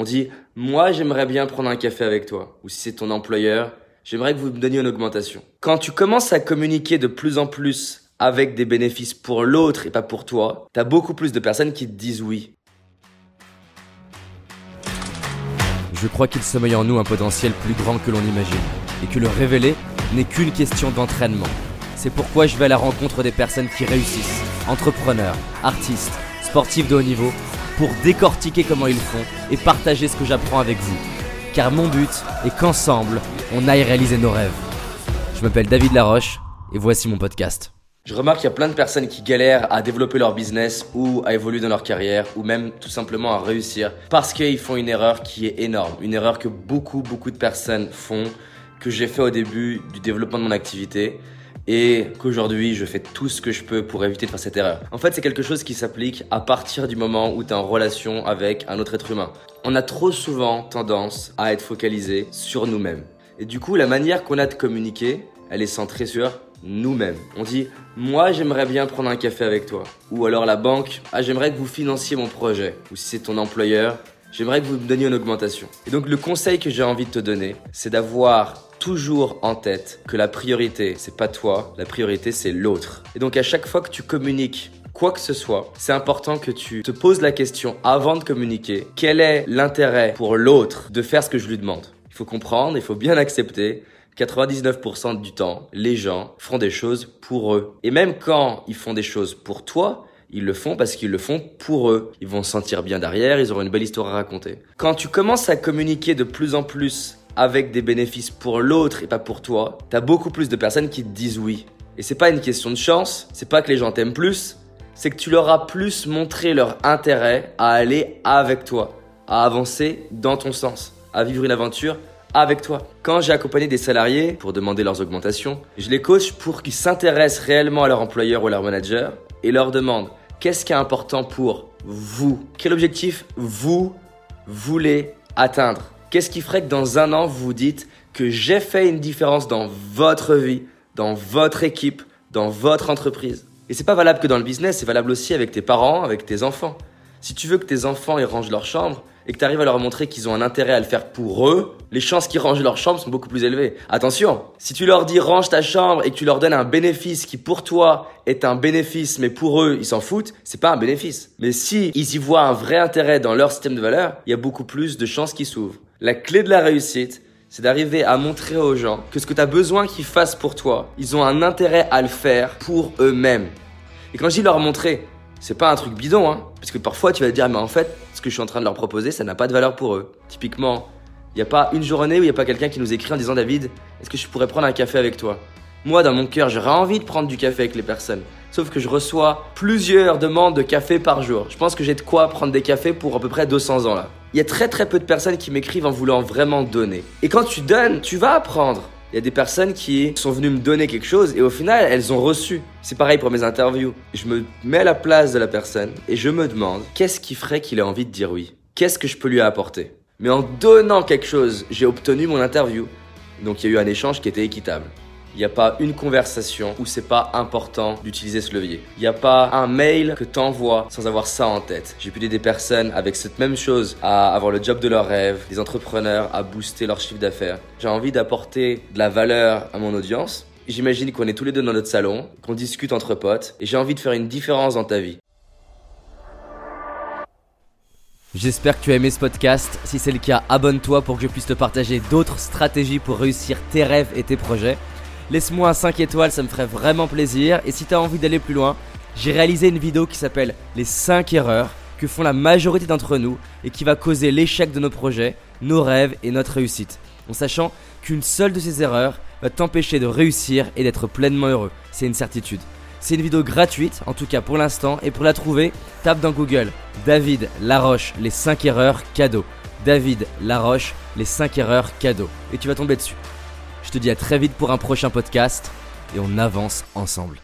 On dit, moi j'aimerais bien prendre un café avec toi. Ou si c'est ton employeur, j'aimerais que vous me donniez une augmentation. Quand tu commences à communiquer de plus en plus avec des bénéfices pour l'autre et pas pour toi, t'as beaucoup plus de personnes qui te disent oui. Je crois qu'il sommeille en nous un potentiel plus grand que l'on imagine, et que le révéler n'est qu'une question d'entraînement. C'est pourquoi je vais à la rencontre des personnes qui réussissent, entrepreneurs, artistes, sportifs de haut niveau, pour décortiquer comment ils font et partager ce que j'apprends avec vous. Car mon but est qu'ensemble, on aille réaliser nos rêves. Je m'appelle David Laroche, et voici mon podcast. Je remarque qu'il y a plein de personnes qui galèrent à développer leur business ou à évoluer dans leur carrière ou même tout simplement à réussir parce qu'ils font une erreur qui est énorme. Une erreur que beaucoup, beaucoup de personnes font, que j'ai fait au début du développement de mon activité et qu'aujourd'hui je fais tout ce que je peux pour éviter de faire cette erreur. En fait, c'est quelque chose qui s'applique à partir du moment où tu es en relation avec un autre être humain. On a trop souvent tendance à être focalisé sur nous-mêmes. Et du coup, la manière qu'on a de communiquer, elle est centrée sur nous-mêmes. On dit moi j'aimerais bien prendre un café avec toi. Ou alors la banque, ah j'aimerais que vous financiez mon projet. Ou si c'est ton employeur, j'aimerais que vous me donniez une augmentation. Et donc le conseil que j'ai envie de te donner, c'est d'avoir toujours en tête que la priorité, c'est pas toi, la priorité c'est l'autre. Et donc à chaque fois que tu communiques quoi que ce soit, c'est important que tu te poses la question avant de communiquer, quel est l'intérêt pour l'autre de faire ce que je lui demande? Il faut comprendre, il faut bien accepter 99% du temps, les gens font des choses pour eux. Et même quand ils font des choses pour toi, ils le font parce qu'ils le font pour eux. Ils vont se sentir bien derrière, ils auront une belle histoire à raconter. Quand tu commences à communiquer de plus en plus avec des bénéfices pour l'autre et pas pour toi, t'as beaucoup plus de personnes qui te disent oui. Et c'est pas une question de chance, c'est pas que les gens t'aiment plus, c'est que tu leur as plus montré leur intérêt à aller avec toi, à avancer dans ton sens, à vivre une aventure avec toi. Quand j'ai accompagné des salariés pour demander leurs augmentations, je les coach pour qu'ils s'intéressent réellement à leur employeur ou à leur manager et leur demande qu'est-ce qui est important pour vous? Quel objectif vous voulez atteindre? Qu'est-ce qui ferait que dans un an vous vous dites que j'ai fait une différence dans votre vie, dans votre équipe, dans votre entreprise? Et c'est pas valable que dans le business, c'est valable aussi avec tes parents, avec tes enfants. Si tu veux que tes enfants ils rangent leur chambre, et que tu arrives à leur montrer qu'ils ont un intérêt à le faire pour eux, les chances qu'ils rangent leur chambre sont beaucoup plus élevées. Attention, si tu leur dis range ta chambre et que tu leur donnes un bénéfice qui pour toi est un bénéfice mais pour eux ils s'en foutent, c'est pas un bénéfice. Mais si ils y voient un vrai intérêt dans leur système de valeurs, il y a beaucoup plus de chances qu'ils s'ouvrent. La clé de la réussite, c'est d'arriver à montrer aux gens que ce que tu as besoin qu'ils fassent pour toi, ils ont un intérêt à le faire pour eux-mêmes. Et quand je dis leur montrer, c'est pas un truc bidon, hein. Parce que parfois, tu vas te dire, mais en fait, ce que je suis en train de leur proposer, ça n'a pas de valeur pour eux. Typiquement, il n'y a pas une journée où il n'y a pas quelqu'un qui nous écrit en disant, David, est-ce que je pourrais prendre un café avec toi? Moi, dans mon cœur, j'aurais envie de prendre du café avec les personnes. Sauf que je reçois plusieurs demandes de café par jour. Je pense que j'ai de quoi prendre des cafés pour à peu près 200 ans là. Il y a très très peu de personnes qui m'écrivent en voulant vraiment donner. Et quand tu donnes, tu vas apprendre. Il y a des personnes qui sont venues me donner quelque chose et au final, elles ont reçu. C'est pareil pour mes interviews. Je me mets à la place de la personne et je me demande qu'est-ce qui ferait qu'il ait envie de dire oui? Qu'est-ce que je peux lui apporter? Mais en donnant quelque chose, j'ai obtenu mon interview. Donc il y a eu un échange qui était équitable. Il n'y a pas une conversation où c'est pas important d'utiliser ce levier. Il n'y a pas un mail que tu envoies sans avoir ça en tête. J'ai pu aider des personnes avec cette même chose à avoir le job de leur rêve, des entrepreneurs à booster leur chiffre d'affaires. J'ai envie d'apporter de la valeur à mon audience. J'imagine qu'on est tous les deux dans notre salon, qu'on discute entre potes, et j'ai envie de faire une différence dans ta vie. J'espère que tu as aimé ce podcast. Si c'est le cas, abonne-toi pour que je puisse te partager d'autres stratégies pour réussir tes rêves et tes projets. Laisse-moi un 5 étoiles, ça me ferait vraiment plaisir. Et si tu as envie d'aller plus loin, j'ai réalisé une vidéo qui s'appelle Les 5 erreurs que font la majorité d'entre nous et qui va causer l'échec de nos projets, nos rêves et notre réussite. En sachant qu'une seule de ces erreurs va t'empêcher de réussir et d'être pleinement heureux. C'est une certitude. C'est une vidéo gratuite, en tout cas pour l'instant, et pour la trouver, tape dans Google David Laroche, les 5 erreurs cadeaux. David Laroche, les 5 erreurs cadeaux. Et tu vas tomber dessus. Je te dis à très vite pour un prochain podcast et on avance ensemble.